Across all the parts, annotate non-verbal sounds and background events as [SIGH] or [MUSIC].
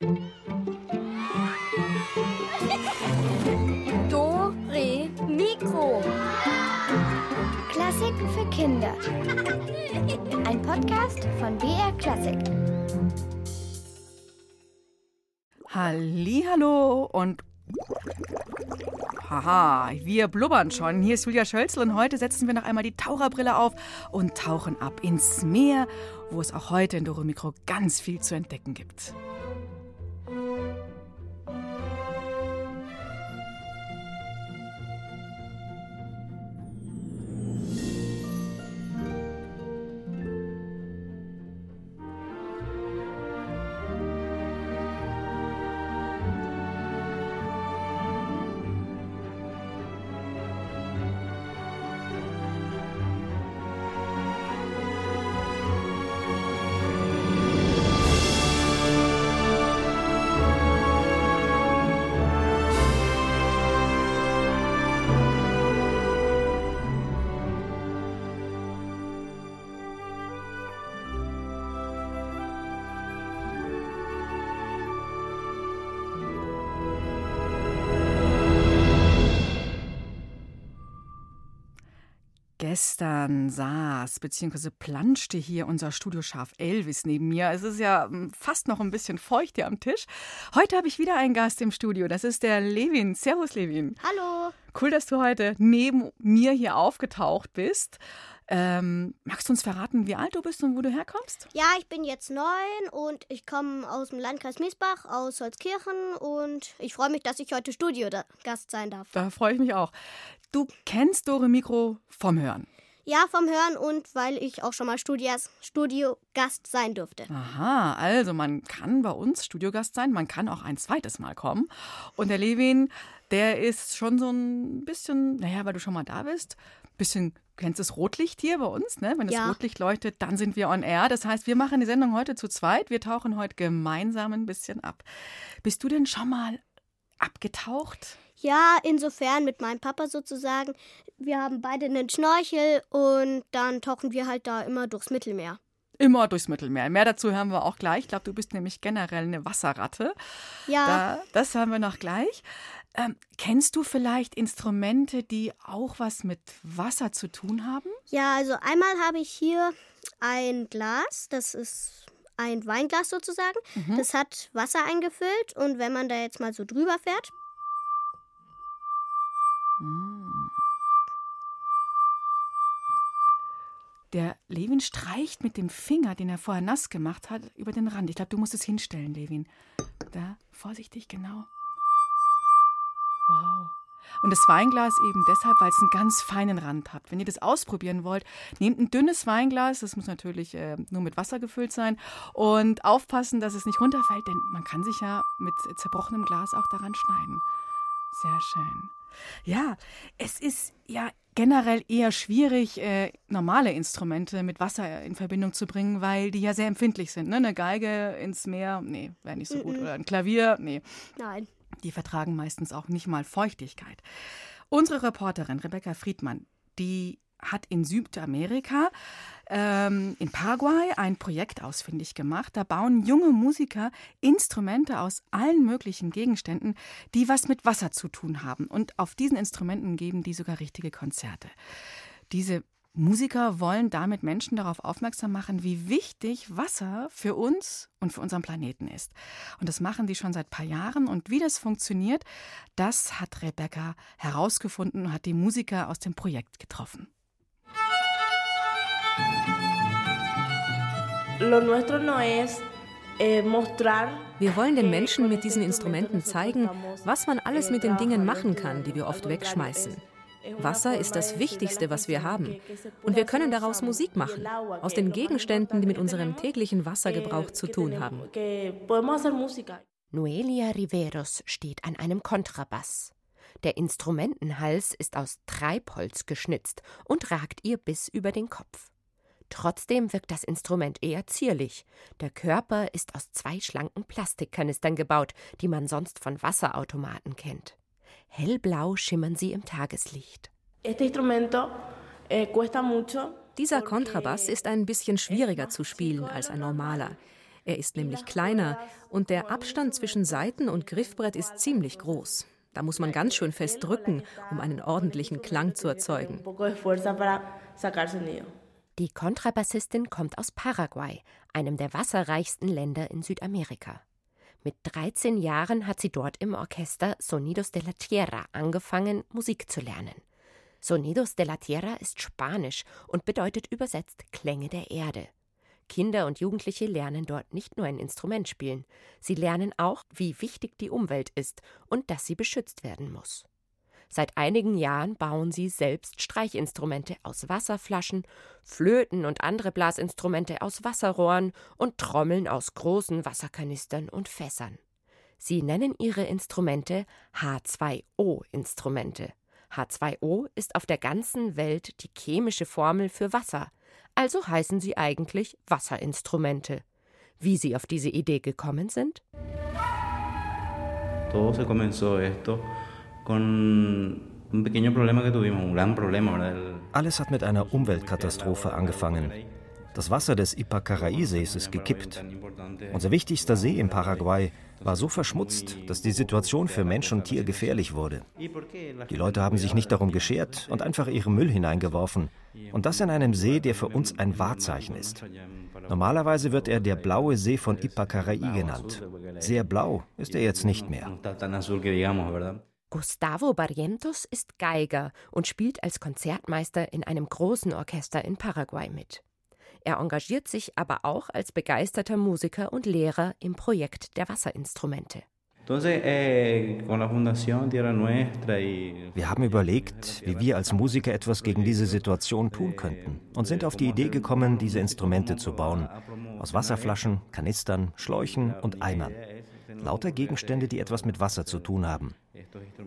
Do, Re, Mikro. Klassiken für Kinder. Ein Podcast von BR Klassik. Hallo und Haha, wir blubbern schon. Hier ist Julia Schölzel und heute setzen wir noch einmal die Taucherbrille auf und tauchen ab ins Meer, wo es auch heute in Doro Mikro ganz viel zu entdecken gibt. Gestern saß bzw. planschte hier unser Studioschaf Elvis neben mir. Es ist ja hm, fast noch ein bisschen feucht hier am Tisch. Heute habe ich wieder einen Gast im Studio. Das ist der Levin. Servus, Levin. Hallo. Cool, dass du heute neben mir hier aufgetaucht bist. Ähm, magst du uns verraten, wie alt du bist und wo du herkommst? Ja, ich bin jetzt neun und ich komme aus dem Landkreis Miesbach, aus Holzkirchen und ich freue mich, dass ich heute Studiogast sein darf. Da freue ich mich auch. Du kennst Dore Mikro vom Hören. Ja, vom Hören und weil ich auch schon mal Studias, Studiogast sein durfte. Aha, also man kann bei uns Studiogast sein, man kann auch ein zweites Mal kommen. Und der Levin, der ist schon so ein bisschen, naja, weil du schon mal da bist, bisschen, kennst das Rotlicht hier bei uns, ne? Wenn das Ja. Rotlicht leuchtet, dann sind wir on air. Das heißt, wir machen die Sendung heute zu zweit. Wir tauchen heute gemeinsam ein bisschen ab. Bist du denn schon mal abgetaucht? Ja, insofern mit meinem Papa sozusagen. Wir haben beide einen Schnorchel und dann tauchen wir halt da immer durchs Mittelmeer. Immer durchs Mittelmeer. Mehr dazu hören wir auch gleich. Ich glaube, du bist nämlich generell eine Wasserratte. Ja, Da, das hören wir noch gleich. Ähm, kennst du vielleicht Instrumente, die auch was mit Wasser zu tun haben? ja, also einmal habe ich hier ein Glas, das ist ein Weinglas sozusagen. Das hat Wasser eingefüllt und wenn man da jetzt mal so drüber fährt, Der Levin streicht mit dem Finger, den er vorher nass gemacht hat, über den Rand. Ich glaube, du musst es hinstellen, Levin. Da, vorsichtig, genau. Wow. Und das Weinglas eben deshalb, weil es einen ganz feinen Rand hat. Wenn ihr das ausprobieren wollt, nehmt ein dünnes Weinglas, das muss natürlich äh, nur mit Wasser gefüllt sein und aufpassen, dass es nicht runterfällt, denn man kann sich ja mit zerbrochenem Glas auch daran schneiden. Sehr schön. Ja, es ist ja generell eher schwierig, äh, normale Instrumente mit Wasser in Verbindung zu bringen, weil die ja sehr empfindlich sind. Ne? Eine Geige ins Meer, nee, wäre nicht so gut. Oder ein Klavier, nee. nein. Die vertragen meistens auch nicht mal Feuchtigkeit. Unsere Reporterin Rebecca Friedmann, die hat in Südamerika, ähm, in Paraguay, ein Projekt ausfindig gemacht. Da bauen junge Musiker Instrumente aus allen möglichen Gegenständen, die was mit Wasser zu tun haben. Und auf diesen Instrumenten geben die sogar richtige Konzerte. Diese Musiker wollen damit Menschen darauf aufmerksam machen, wie wichtig Wasser für uns und für unseren Planeten ist. Und das machen die schon seit ein paar Jahren. Und wie das funktioniert, das hat Rebecca herausgefunden und hat die Musiker aus dem Projekt getroffen. Wir wollen den Menschen mit diesen Instrumenten zeigen, was man alles eh, mit den Dingen machen kann, die wir oft wegschmeißen. Wasser ist das Wichtigste, was wir haben. Und wir können daraus. Musik machen, aus den Gegenständen, die mit unserem täglichen Wassergebrauch eh, zu tun haben. Noelia Riveros steht an einem Kontrabass. Der Instrumentenhals ist aus Treibholz geschnitzt und ragt ihr bis über den Kopf. Trotzdem wirkt das Instrument eher zierlich. Der Körper ist aus zwei schlanken Plastikkanistern gebaut, die man sonst von Wasserautomaten kennt. Hellblau schimmern sie im Tageslicht. Eh. Dieser Kontrabass ist ein bisschen schwieriger zu spielen als ein normaler. Er ist nämlich kleiner und der Abstand zwischen Seiten und Griffbrett ist ziemlich groß. Da muss man ganz schön fest drücken, um einen ordentlichen Klang zu erzeugen. Die Kontrabassistin kommt aus Paraguay, einem der wasserreichsten Länder in Südamerika. Mit 13 Jahren hat sie dort im Orchester Sonidos de la Tierra angefangen, Musik zu lernen. Sonidos de la Tierra ist Spanisch und bedeutet übersetzt Klänge der Erde. Kinder und Jugendliche lernen dort nicht nur ein Instrument spielen, sie lernen auch, wie wichtig die Umwelt ist und dass sie beschützt werden muss. Seit einigen Jahren bauen sie selbst Streichinstrumente aus Wasserflaschen, Flöten und andere Blasinstrumente aus Wasserrohren und Trommeln aus großen Wasserkanistern und Fässern. Sie nennen ihre Instrumente H2O-Instrumente. H2O ist auf der ganzen Welt die chemische Formel für Wasser, also heißen sie eigentlich Wasserinstrumente. Wie sie auf diese Idee gekommen sind? Todo se comenzó esto con un pequeño problema que tuvimos, un gran problema, ¿verdad? Alles hat mit einer Umweltkatastrophe angefangen. Das Wasser des Ipacaraí-Sees ist gekippt. Unser wichtigster See in Paraguay war so verschmutzt, dass die Situation für Mensch und Tier gefährlich wurde. Die Leute haben sich nicht darum geschert und einfach ihren Müll hineingeworfen. Und das in einem See, der für uns ein Wahrzeichen ist. Normalerweise wird er der blaue See von Ipacaraí genannt. Sehr blau ist er jetzt nicht mehr. Gustavo Barrientos ist Geiger und spielt als Konzertmeister in einem großen Orchester in Paraguay mit. Er engagiert sich aber auch als begeisterter Musiker und Lehrer im Projekt der Wasserinstrumente. Eh, wir haben überlegt, wie wir als Musiker etwas gegen diese Situation tun könnten und sind auf die Idee gekommen, diese Instrumente zu bauen. Aus Wasserflaschen, Kanistern, Schläuchen und Eimern. Lauter Gegenstände, die etwas mit Wasser zu tun haben.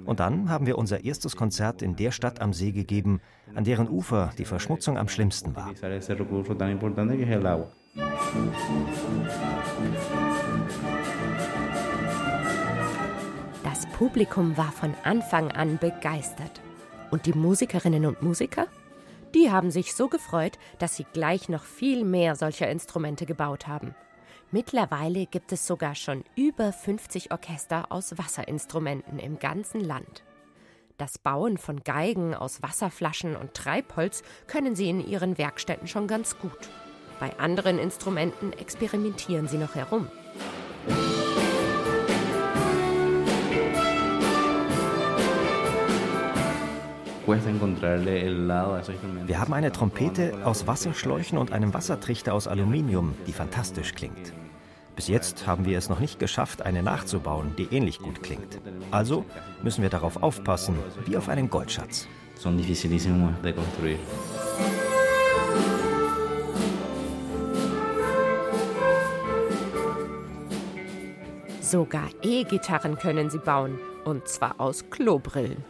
Und dann haben wir unser erstes Konzert in der Stadt am See gegeben, an deren Ufer die Verschmutzung am schlimmsten war. Das Publikum war von Anfang an begeistert. Und die Musikerinnen und Musiker? Die haben sich so gefreut, dass sie gleich noch viel mehr solcher Instrumente gebaut haben. Mittlerweile gibt es sogar schon über 50 Orchester aus Wasserinstrumenten im ganzen Land. Das Bauen von Geigen aus Wasserflaschen und Treibholz können sie in ihren Werkstätten schon ganz gut. Bei anderen Instrumenten experimentieren sie noch herum. Wir haben eine Trompete aus Wasserschläuchen und einem Wassertrichter aus Aluminium, die fantastisch klingt. Bis jetzt haben wir es noch nicht geschafft, eine nachzubauen, die ähnlich gut klingt. Also müssen wir darauf aufpassen, wie auf einen Goldschatz. Son dificilísimos de construir. Sogar E-Gitarren können sie bauen, und zwar aus Klobrillen.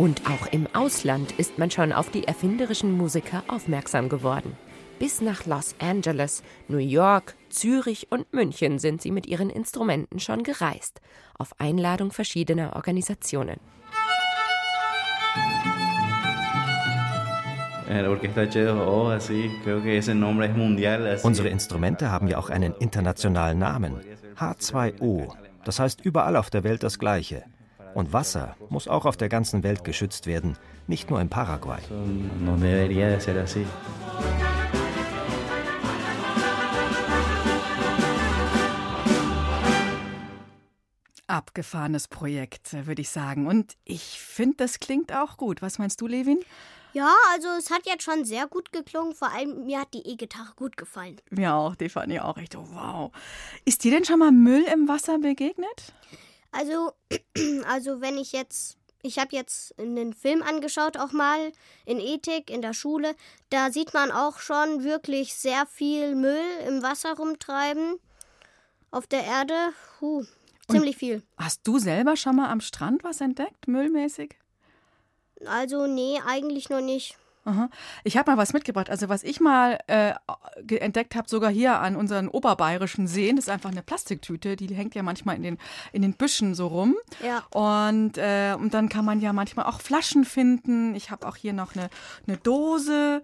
Und auch im Ausland ist man schon auf die erfinderischen Musiker aufmerksam geworden. Bis nach Los Angeles, New York, Zürich und München sind sie mit ihren Instrumenten schon gereist, auf Einladung verschiedener Organisationen. Unsere Instrumente haben ja auch einen internationalen Namen. H2O. Das heißt überall auf der Welt das Gleiche. Und Wasser muss auch auf der ganzen Welt geschützt werden, nicht nur in Paraguay. Abgefahrenes Projekt, würde ich sagen. Und ich finde, das klingt auch gut. Was meinst du, Levin? Ja, also es hat jetzt schon sehr gut geklungen. Vor allem mir hat die E-Gitarre gut gefallen. Mir auch, die fand ich auch echt oh, wow. Ist dir denn schon mal Müll im Wasser begegnet? Also, [CLEARS THROAT] also wenn ich jetzt, ich habe jetzt einen Film angeschaut, auch mal in Ethik in der Schule, da sieht man auch schon wirklich sehr viel Müll im Wasser rumtreiben. Auf der Erde, huh, ziemlich viel. Hast du selber schon mal am Strand was entdeckt, müllmäßig? Also, nee, eigentlich noch nicht. Aha. Ich habe mal was mitgebracht. Also was ich mal äh, entdeckt habe, sogar hier an unseren oberbayerischen Seen, das ist einfach eine Plastiktüte, die hängt ja manchmal in den, in den Büschen so rum. Ja. Und, äh, und dann kann man ja manchmal auch Flaschen finden. Ich habe auch hier noch eine, eine Dose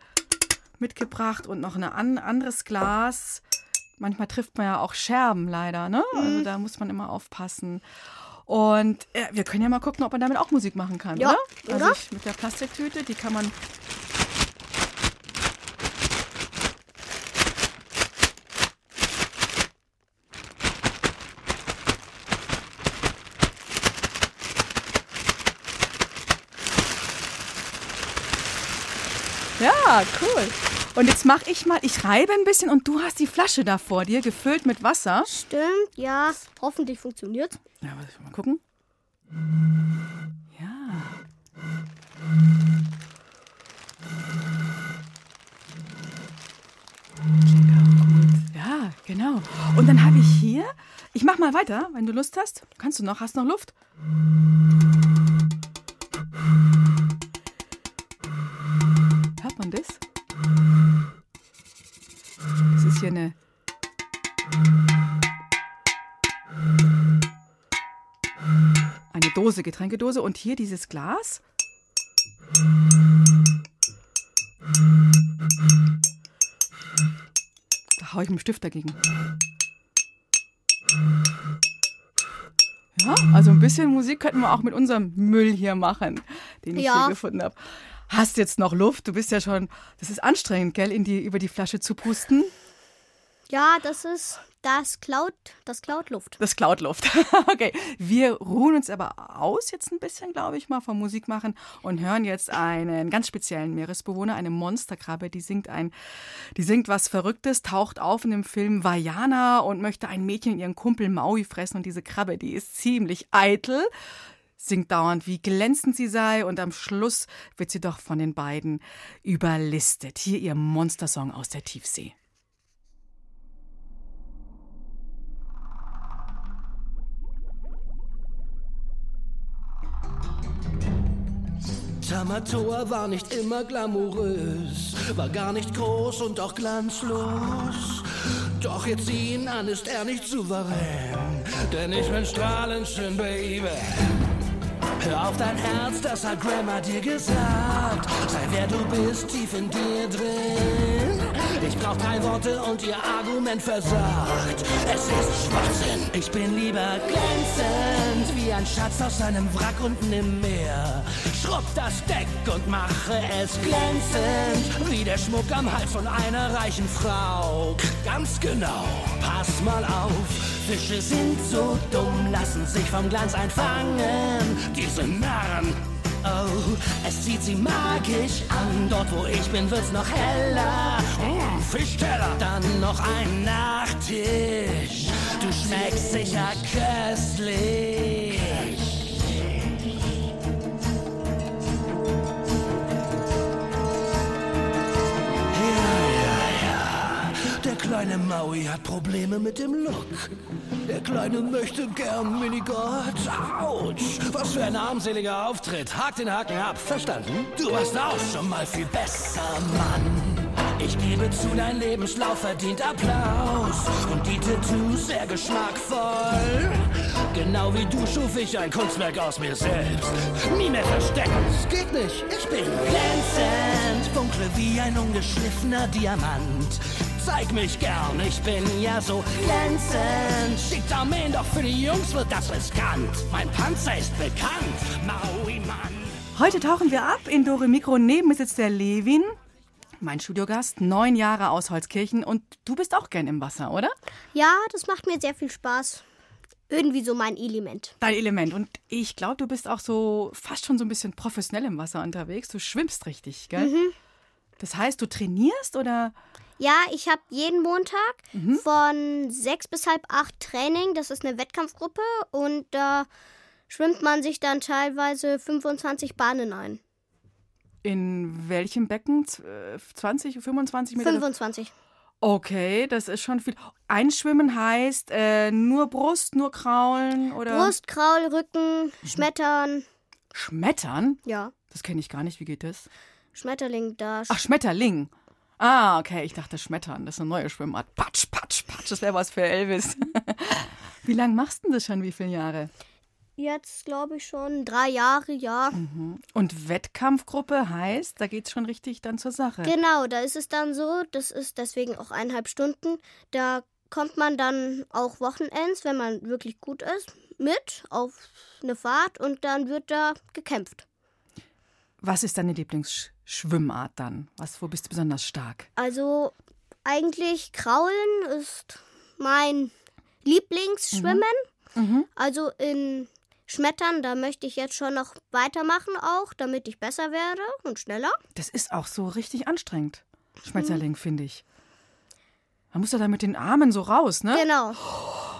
mitgebracht und noch ein an, anderes Glas. Manchmal trifft man ja auch Scherben leider, ne? Also da muss man immer aufpassen. Und äh, wir können ja mal gucken, ob man damit auch Musik machen kann, Ja, oder? Also oder? ich, mit der Plastiktüte, die kann man. Ja, cool. Und jetzt mache ich mal, ich reibe ein bisschen und du hast die Flasche da vor dir, gefüllt mit Wasser. Stimmt, ja. Hoffentlich funktioniert's. Ja, warte, mal gucken. Ja. Ja, genau. Und dann habe ich hier, ich mach mal weiter, wenn du Lust hast. Kannst du noch? Hast noch Luft? Man das? Das ist hier eine eine Dose, Getränkedose und hier dieses Glas. Da haue ich mit dem Stift dagegen. Ja, also ein bisschen Musik könnten wir auch mit unserem Müll hier machen, den ich Ja. hier gefunden habe. Hast jetzt noch Luft? Du bist ja schon, das ist anstrengend, gell, in die, über die Flasche zu pusten. Ja, das ist das Cloud, das Cloud Luft. Das klaut Luft. [LAUGHS] okay, wir ruhen uns aber aus jetzt ein bisschen, glaube ich mal, vom Musik machen und hören jetzt einen ganz speziellen Meeresbewohner, eine Monsterkrabbe, die singt ein, die singt was Verrücktes, taucht auf in dem Film Vajana und möchte ein Mädchen und ihren Kumpel Maui fressen und diese Krabbe, die ist ziemlich eitel. Singt dauernd, wie glänzend sie sei, und am Schluss wird sie doch von den beiden überlistet. Hier ihr Monstersong aus der Tiefsee. Tamatoa war nicht immer glamourös, war gar nicht groß und auch glanzlos. Doch jetzt ihn an, ist er nicht souverän, denn ich bin strahlend schön, Baby. Hör auf dein Herz, das hat Grandma dir gesagt. Sei wer du bist, tief in dir drin. Ich brauch drei Worte und ihr Argument versagt. Es ist Schwachsinn. Ich bin lieber glänzend, wie ein Schatz aus einem Wrack unten im Meer. Schrubb das Deck und mache es glänzend, wie der Schmuck am Hals von einer reichen Frau. Ganz genau, pass mal auf. Fische sind so dumm, lassen sich vom Glanz einfangen. Diese Narren. Oh, es zieht sie magisch an. Dort, wo ich bin, wird's noch heller. Mm, Fischteller. Dann noch ein Nachtisch. Du schmeckst sicher köstlich. Kleine Maui hat Probleme mit dem Look. Der Kleine möchte gern Minigott. Autsch, was für ein armseliger Auftritt. Hak den Haken ab, verstanden? Du warst auch schon mal viel besser, Mann. Ich gebe zu, dein Lebenslauf verdient Applaus. Und die Tattoos sehr geschmackvoll. Genau wie du schuf ich ein Kunstwerk aus mir selbst. Nie mehr verstecken, es geht nicht. Ich bin glänzend, funkle wie ein ungeschliffener Diamant. Zeig mich gern, ich bin ja so glänzend. Schickt Armeen, doch für die Jungs wird das riskant. Mein Panzer ist bekannt, Maui Mann. Heute tauchen wir ab in Dore Mikro. Neben mir sitzt der Levin, mein Studiogast, neun Jahre aus Holzkirchen. Und du bist auch gern im Wasser, oder? Ja, das macht mir sehr viel Spaß. Irgendwie so mein Element. Dein Element. Und ich glaube, du bist auch so fast schon so ein bisschen professionell im Wasser unterwegs. Du schwimmst richtig, gell? Mhm. Das heißt, du trainierst oder? Ja, ich habe jeden Montag von sechs bis halb acht Training. Das ist eine Wettkampfgruppe und da schwimmt man sich dann teilweise 25 Bahnen ein. In welchem Becken? Z- äh, 20, 25 Meter? 25. Okay, das ist schon viel. Einschwimmen heißt äh, nur Brust, nur Kraulen oder Brust, Kraul, Rücken, Schmettern. Schmettern? Ja. Das kenne ich gar nicht. Wie geht das? Schmetterling da. Ach, Schmetterling. Ah, okay, ich dachte Schmettern, das ist eine neue Schwimmart. Patsch, patsch, patsch, das wäre was für Elvis. [LAUGHS] wie lange machst du das schon, wie viele Jahre? Jetzt glaube ich schon drei Jahre, ja. Mhm. Und Wettkampfgruppe heißt, da geht es schon richtig dann zur Sache. Genau, da ist es dann so, das ist deswegen auch eineinhalb Stunden. Da kommt man dann auch Wochenends, wenn man wirklich gut ist, mit auf eine Fahrt und dann wird da gekämpft. Was ist deine Lieblingsschwimmart dann? Was, wo bist du besonders stark? Also eigentlich Kraulen ist mein Lieblingsschwimmen. Mhm. Mhm. Also in Schmettern, da möchte ich jetzt schon noch weitermachen auch, damit ich besser werde und schneller. Das ist auch so richtig anstrengend. Schmetterling, mhm. finde ich. Man muss ja da mit den Armen so raus, ne? Genau.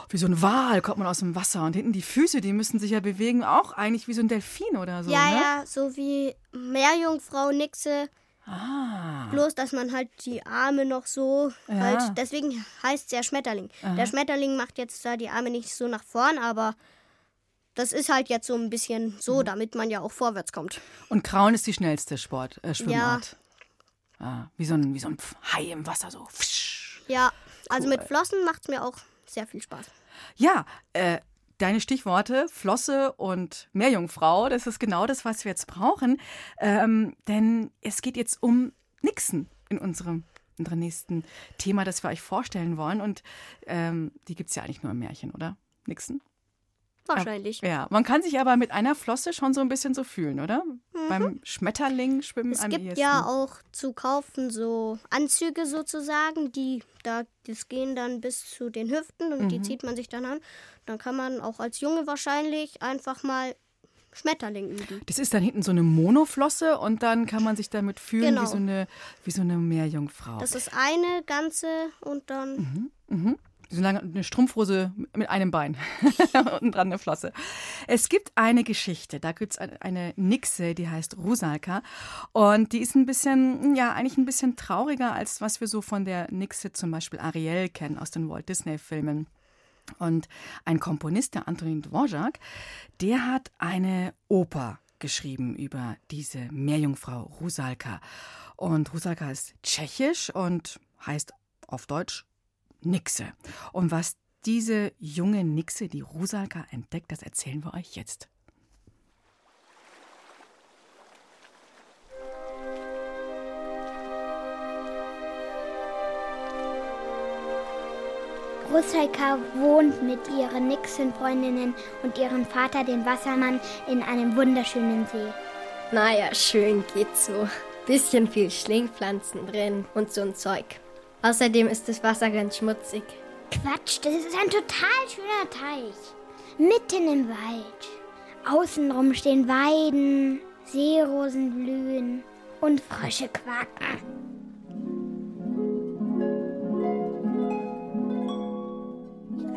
Wie so ein Wal kommt man aus dem Wasser und hinten die Füße, die müssen sich ja bewegen, auch eigentlich wie so ein Delfin oder so. Ja, ne? ja, so wie Meerjungfrau Nixe. Ah. Bloß, dass man halt die Arme noch so Ja. halt. Deswegen heißt es ja Schmetterling. Aha. Der Schmetterling macht jetzt da die Arme nicht so nach vorn, aber das ist halt jetzt so ein bisschen so, Mhm. damit man ja auch vorwärts kommt. Und Kraulen ist die schnellste Sport, äh, Schwimmart. Ah, wie, so ein, wie so ein Hai im Wasser, so. Ja, also Cool. mit Flossen macht es mir auch sehr viel Spaß. Ja, äh, deine Stichworte Flosse und Meerjungfrau, das ist genau das, was wir jetzt brauchen. Ähm, denn es geht jetzt um Nixen in unserem, unserem nächsten Thema, das wir euch vorstellen wollen. Und ähm, die gibt es ja eigentlich nur im Märchen, oder? Nixen? Wahrscheinlich. Ja, man kann sich aber mit einer Flosse schon so ein bisschen so fühlen, oder? Beim Schmetterling schwimmen Es am gibt ehesten. ja auch zu kaufen so Anzüge sozusagen, die da das gehen dann bis zu den Hüften und die Mhm. zieht man sich dann an. Dann kann man auch als Junge wahrscheinlich einfach mal Schmetterling üben. Das ist dann hinten so eine Monoflosse und dann kann man sich damit fühlen Genau. wie, so eine, wie so eine Meerjungfrau. Das ist eine ganze und dann Mhm. So lange eine Strumpfhose mit einem Bein. [LAUGHS] Unten dran eine Flosse. Es gibt eine Geschichte, da gibt es eine Nixe, die heißt Rusalka. Und die ist ein bisschen, ja, eigentlich ein bisschen trauriger, als was wir so von der Nixe zum Beispiel Ariel kennen aus den Walt Disney-Filmen. Und ein Komponist, der Antonin Dvorak, der hat eine Oper geschrieben über diese Meerjungfrau Rusalka. Und Rusalka ist tschechisch und heißt auf Deutsch Nixe. Und was diese junge Nixe, die Rusalka, entdeckt, das erzählen wir euch jetzt. Rusalka wohnt mit ihren Nixon-Freundinnen und ihrem Vater, den Wassermann, in einem wunderschönen See. Naja, schön geht's so. Bisschen viel Schlingpflanzen drin und so ein Zeug. Außerdem ist das Wasser ganz schmutzig. Quatsch, das ist ein total schöner Teich. Mitten im Wald. Außenrum stehen Weiden, Seerosen blühen und Frösche quaken.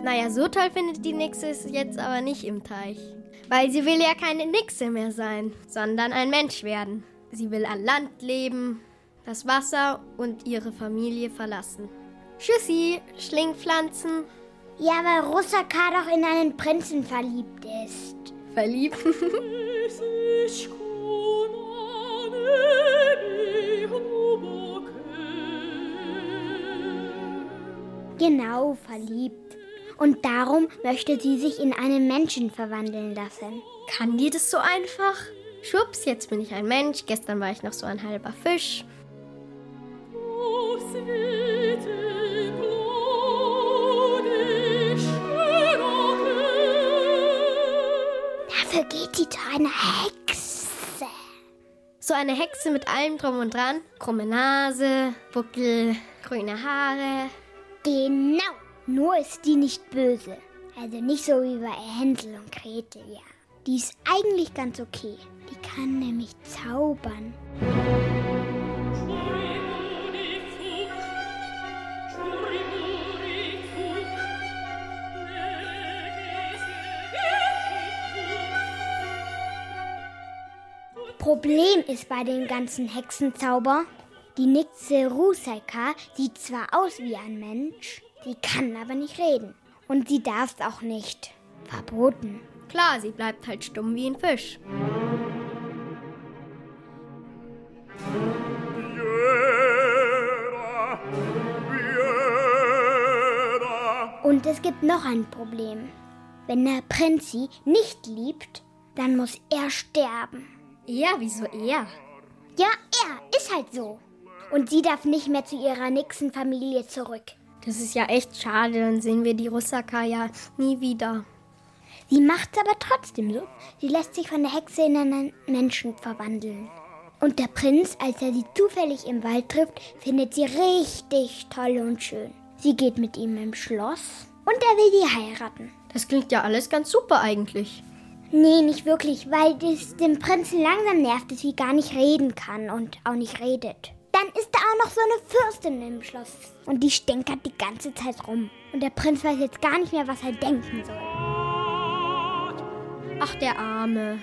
Naja, so toll findet die Nixe es jetzt aber nicht im Teich. Weil sie will ja keine Nixe mehr sein, sondern ein Mensch werden. Sie will an Land leben, das Wasser und ihre Familie verlassen. Tschüssi, Schlingpflanzen. Ja, weil Rusalka doch in einen Prinzen verliebt ist. Verliebt? [LAUGHS] Genau, verliebt. Und darum möchte sie sich in einen Menschen verwandeln lassen. Kann die das so einfach? Schwupps, jetzt bin ich ein Mensch. Gestern war ich noch so ein halber Fisch. Dafür geht sie zu einer Hexe. So eine Hexe mit allem drum und dran. Krumme Nase, Buckel, grüne Haare. Genau. Nur ist die nicht böse. Also nicht so wie bei Hänsel und Gretel, ja. Die ist eigentlich ganz okay. Die kann nämlich zaubern. Problem ist bei dem ganzen Hexenzauber, die Nixe Rusaika sieht zwar aus wie ein Mensch, sie kann aber nicht reden. Und sie darf es auch nicht. Verboten. Klar, sie bleibt halt stumm wie ein Fisch. Und es gibt noch ein Problem. Wenn der Prinz sie nicht liebt, dann muss er sterben. Ja, wieso er? Ja, er ist halt so. Und sie darf nicht mehr zu ihrer nächsten Familie zurück. Das ist ja echt schade, dann sehen wir die Russaka ja nie wieder. Sie macht's aber trotzdem so. Sie lässt sich von der Hexe in einen Menschen verwandeln. Und der Prinz, als er sie zufällig im Wald trifft, findet sie richtig toll und schön. Sie geht mit ihm im Schloss und er will sie heiraten. Das klingt ja alles ganz super eigentlich. Nee, nicht wirklich, weil es dem Prinzen langsam nervt, dass sie gar nicht reden kann und auch nicht redet. Dann ist da auch noch so eine Fürstin im Schloss und die stänkert die ganze Zeit rum. Und der Prinz weiß jetzt gar nicht mehr, was er denken soll. Ach, der Arme.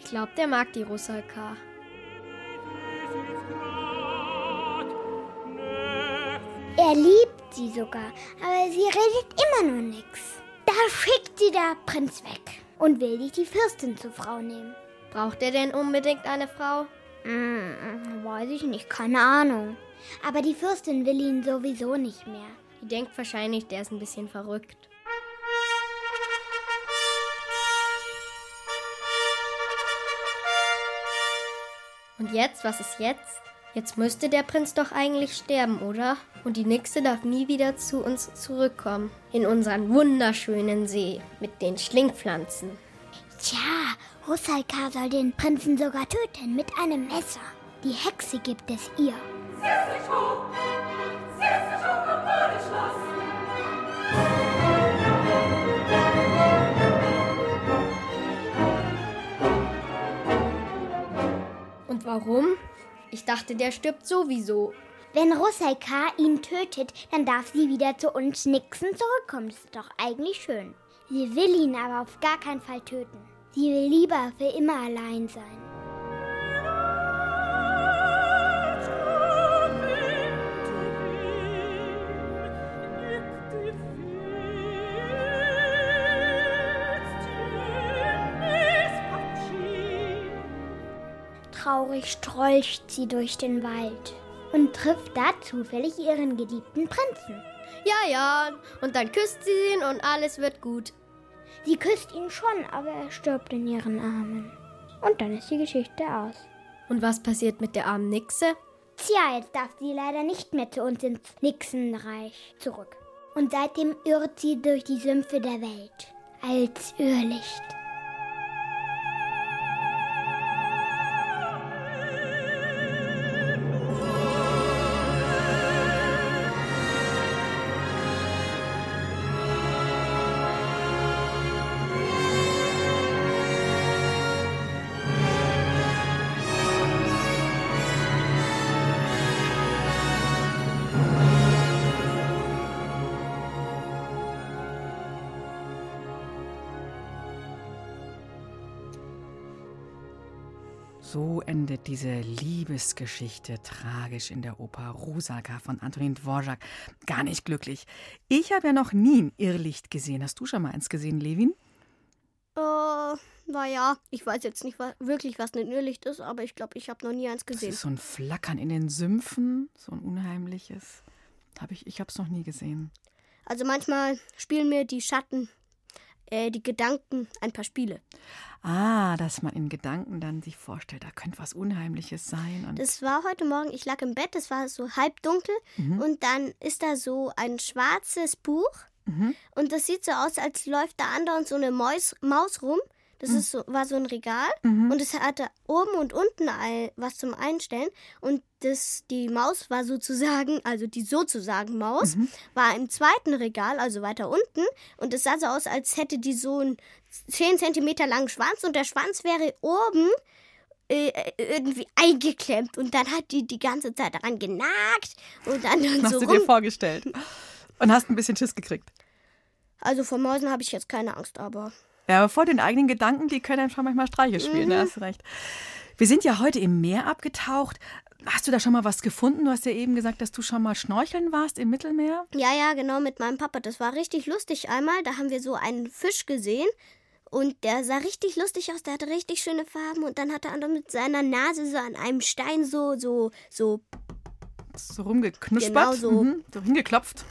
Ich glaube, der mag die Russalka. Er liebt sie sogar, aber sie redet immer nur nichts. Da schickt sie der Prinz weg und will sich die Fürstin zur Frau nehmen. Braucht er denn unbedingt eine Frau? Hm, weiß ich nicht, keine Ahnung. Aber die Fürstin will ihn sowieso nicht mehr. Die denkt wahrscheinlich, der ist ein bisschen verrückt. Und jetzt, was ist jetzt? Jetzt müsste der Prinz doch eigentlich sterben, oder? Und die Nixe darf nie wieder zu uns zurückkommen. In unseren wunderschönen See mit den Schlingpflanzen. Tja, Rusalka soll den Prinzen sogar töten mit einem Messer. Die Hexe gibt es ihr. Und warum? Ich dachte, der stirbt sowieso. Wenn Rusalka ihn tötet, dann darf sie wieder zu uns Nixen zurückkommen. Das ist doch eigentlich schön. Sie will ihn aber auf gar keinen Fall töten. Sie will lieber für immer allein sein. Traurig strolcht sie durch den Wald und trifft da zufällig ihren geliebten Prinzen. Ja, ja. Und dann küsst sie ihn und alles wird gut. Sie küsst ihn schon, aber er stirbt in ihren Armen. Und dann ist die Geschichte aus. Und was passiert mit der armen Nixe? Tja, jetzt darf sie leider nicht mehr zu uns ins Nixenreich zurück. Und seitdem irrt sie durch die Sümpfe der Welt als Irrlicht. So endet diese Liebesgeschichte tragisch in der Oper Rusaka von Antonin Dvorak. Gar nicht glücklich. Ich habe ja noch nie ein Irrlicht gesehen. Hast du schon mal eins gesehen, Levin? Äh, naja, ich weiß jetzt nicht wa wirklich, was ein Irrlicht ist, aber ich glaube, ich habe noch nie eins Das gesehen. ist so ein Flackern in den Sümpfen, so ein unheimliches. Hab ich ich habe es noch nie gesehen. Also manchmal spielen mir die Schatten, äh, die Gedanken ein paar Spiele. Ah, dass man in Gedanken dann sich vorstellt, da könnte was Unheimliches sein. Und Das war heute Morgen, ich lag im Bett, es war so halb dunkel Mhm. und dann ist da so ein schwarzes Buch Mhm. und das sieht so aus, als läuft da andauernd so eine Maus, Maus rum. Das Mhm. ist so, war so ein Regal Mhm. und es hatte oben und unten all, was zum Einstellen und das, die Maus war sozusagen, also die sozusagen Maus, Mhm. war im zweiten Regal, also weiter unten und es sah so aus, als hätte die so einen 10 Zentimeter langen Schwanz und der Schwanz wäre oben äh, irgendwie eingeklemmt und dann hat die die ganze Zeit daran genagt und dann, dann [LAUGHS] hast so du rum. dir vorgestellt und hast ein bisschen Schiss gekriegt. Also vor Mäusen habe ich jetzt keine Angst, aber Ja, aber vor den eigenen Gedanken, die können einem schon manchmal Streiche spielen, Mhm. da hast du recht. Wir sind ja heute im Meer abgetaucht. Hast du da schon mal was gefunden? Du hast ja eben gesagt, dass du schon mal schnorcheln warst im Mittelmeer. Ja, ja, genau, mit meinem Papa. Das war richtig lustig einmal. Da haben wir so einen Fisch gesehen. Und der sah richtig lustig aus. Der hatte richtig schöne Farben. Und dann hat er mit seiner Nase so an einem Stein so, so, so. So rumgeknuspert, Genau so. Mhm, so hingeklopft.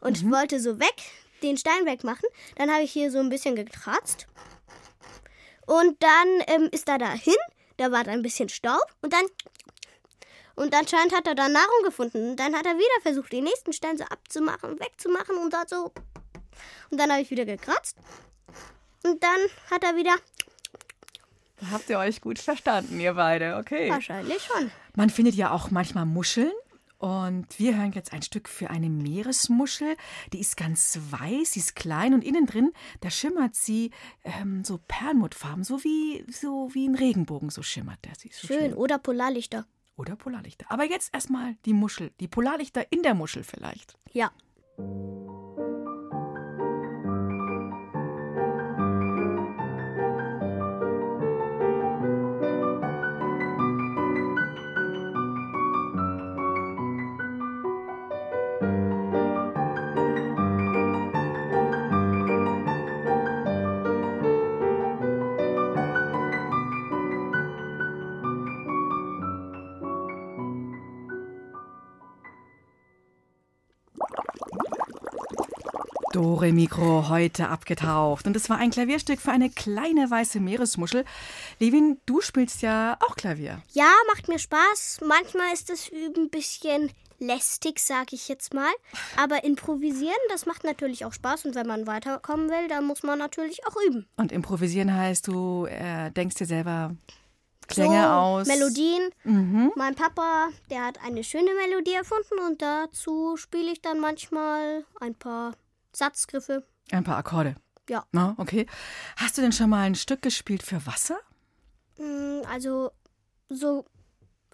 Und Mhm. wollte so weg. Den Stein wegmachen. Dann habe ich hier so ein bisschen gekratzt. Und dann ähm, ist er dahin. Da war da ein bisschen Staub. Und dann. Und anscheinend hat er da Nahrung gefunden. Und dann hat er wieder versucht, den nächsten Stein so abzumachen, wegzumachen und da so. Und dann habe ich wieder gekratzt. Und dann hat er wieder. Da habt ihr euch gut verstanden, ihr beide, okay. Wahrscheinlich schon. Man findet ja auch manchmal Muscheln. Und wir hören jetzt ein Stück für eine Meeresmuschel. Die ist ganz weiß, sie ist klein und innen drin, da schimmert sie ähm, so Perlmuttfarben, so wie, so wie ein Regenbogen, so schimmert der. So Schön. schön. Oder Polarlichter. Oder Polarlichter. Aber jetzt erstmal die Muschel, die Polarlichter in der Muschel vielleicht. Ja. Dore Mikro heute abgetaucht. Und es war ein Klavierstück für eine kleine weiße Meeresmuschel. Levin, du spielst ja auch Klavier. Ja, macht mir Spaß. Manchmal ist das Üben ein bisschen lästig, sag ich jetzt mal. Aber improvisieren, das macht natürlich auch Spaß. Und wenn man weiterkommen will, dann muss man natürlich auch üben. Und improvisieren heißt, du äh, denkst dir selber Klänge so, aus. Melodien. Mhm. Mein Papa, der hat eine schöne Melodie erfunden und dazu spiele ich dann manchmal ein paar Satzgriffe. Ein paar Akkorde. Ja. Na, okay. Hast du denn schon mal ein Stück gespielt für Wasser? Mm, Also, so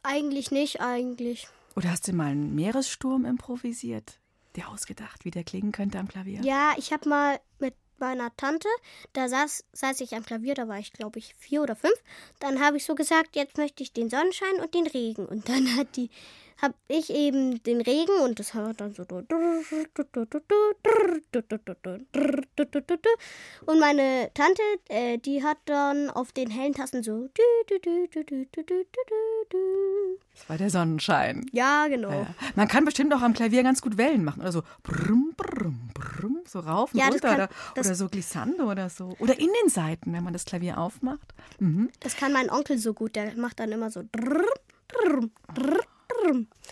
eigentlich nicht, eigentlich. Oder hast du mal einen Meeressturm improvisiert? Dir ausgedacht, wie der klingen könnte am Klavier? Ja, ich habe mal mit meiner Tante, da saß, saß ich am Klavier, da war ich glaube ich vier oder fünf. Dann habe ich so gesagt, jetzt möchte ich den Sonnenschein und den Regen. Und dann hat die, habe ich eben den Regen und das hat dann so. Und meine Tante, äh, die hat dann auf den hellen Tasten so. Das war der Sonnenschein. Ja, genau. Ja. Man kann bestimmt auch am Klavier ganz gut Wellen machen. Oder so brumm, brumm, brumm, so rauf und Ja, runter. kann- oder, oder so Glissando oder so. Oder in den Seiten, wenn man das Klavier aufmacht. Mhm. Das kann mein Onkel so gut, der macht dann immer so.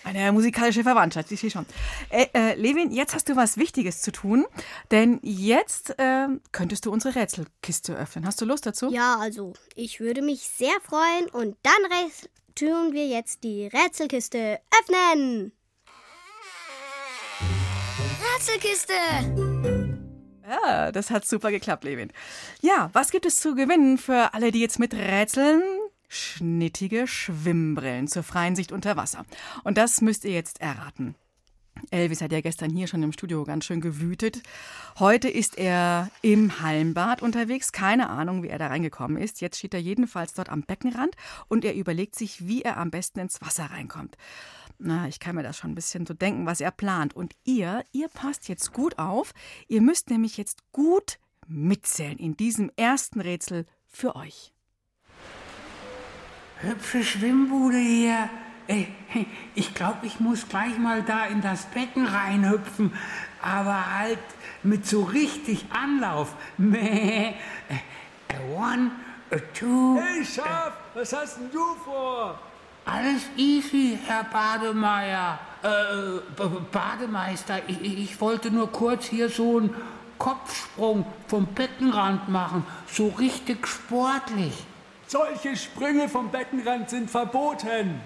Eine musikalische Verwandtschaft, ich sehe schon. Äh, äh, Levin, jetzt hast du was Wichtiges zu tun, denn jetzt äh, könntest du unsere Rätselkiste öffnen. Hast du Lust dazu? Ja, also ich würde mich sehr freuen und dann tun wir jetzt die Rätselkiste öffnen. Rätselkiste! Ja, das hat super geklappt, Levin. Ja, was gibt es zu gewinnen für alle, die jetzt miträtseln? Schnittige Schwimmbrillen zur freien Sicht unter Wasser. Und das müsst ihr jetzt erraten. Elvis hat ja gestern hier schon im Studio ganz schön gewütet. Heute ist er im Hallenbad unterwegs. Keine Ahnung, wie er da reingekommen ist. Jetzt steht er jedenfalls dort am Beckenrand und er überlegt sich, wie er am besten ins Wasser reinkommt. Na, ich kann mir das schon ein bisschen so denken, was er plant. Und ihr, ihr passt jetzt gut auf. Ihr müsst nämlich jetzt gut mitzählen in diesem ersten Rätsel für euch. Hübsche Schwimmbude hier. Ich glaube, ich muss gleich mal da in das Becken reinhüpfen. Aber halt mit so richtig Anlauf. Mäh. One, a two. Hey Schaf, was hast denn du vor? Alles easy, Herr Bademeier. Äh, B- Bademeister, ich, ich ich wollte nur kurz hier so einen Kopfsprung vom Beckenrand machen. So richtig sportlich. Solche Sprünge vom Beckenrand sind verboten.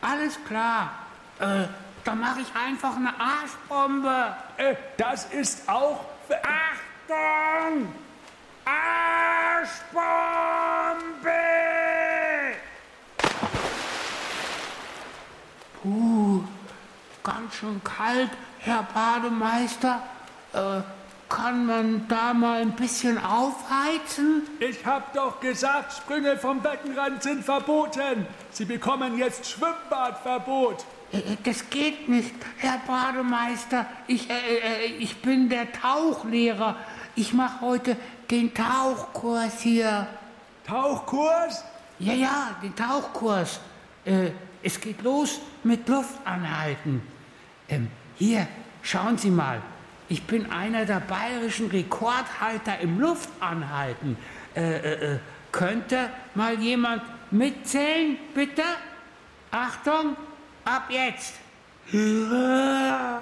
Alles klar. Äh, dann mache ich einfach eine Arschbombe. Äh, das ist auch. Achtung! Arschbombe! Puh, ganz schön kalt, Herr Bademeister. Äh, kann man da mal ein bisschen aufheizen? Ich hab doch gesagt, Sprünge vom Beckenrand sind verboten. Sie bekommen jetzt Schwimmbadverbot. Äh, Das geht nicht, Herr Bademeister. Ich, äh, äh, ich bin der Tauchlehrer. Ich mache heute den Tauchkurs hier. Tauchkurs? Ja, ja, den Tauchkurs. Äh, es geht los mit Luftanhalten. Ähm, hier, schauen Sie mal. Ich bin einer der bayerischen Rekordhalter im Luftanhalten. Äh, äh, äh, könnte mal jemand mitzählen, bitte? Achtung, ab jetzt. [LAUGHS]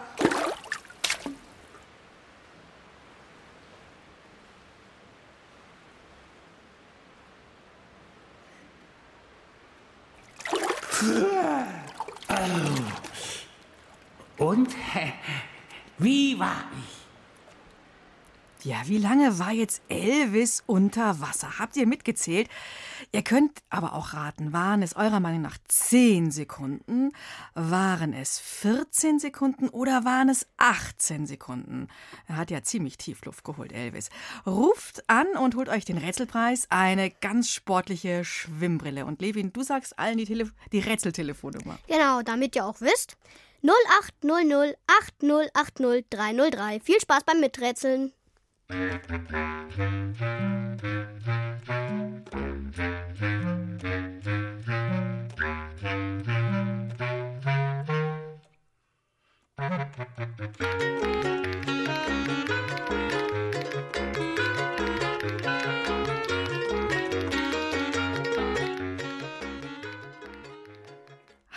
Und [LAUGHS] wie war ich? Ja, wie lange war jetzt Elvis unter Wasser? Habt ihr mitgezählt? Ihr könnt aber auch raten, waren es eurer Meinung nach 10 Sekunden, waren es 14 Sekunden oder waren es 18 Sekunden? Er hat ja ziemlich tief Luft geholt, Elvis. Ruft an und holt euch den Rätselpreis, eine ganz sportliche Schwimmbrille. Und Levin, du sagst allen die, Tele die Rätseltelefonnummer. Genau, damit ihr auch wisst. 0800 8080 303. Viel Spaß beim Miträtseln.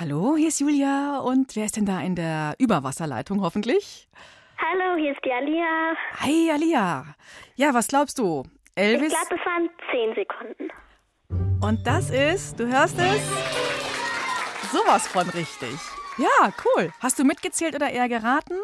Hallo, hier ist Julia. Und wer ist denn da in der Überwasserleitung hoffentlich? Hallo, hier ist die Alia. Hi, Alia. Ja, was glaubst du? Elvis? Ich glaube, es waren 10 Sekunden. Und das ist, du hörst es? Sowas von richtig. Ja, cool. Hast du mitgezählt oder eher geraten?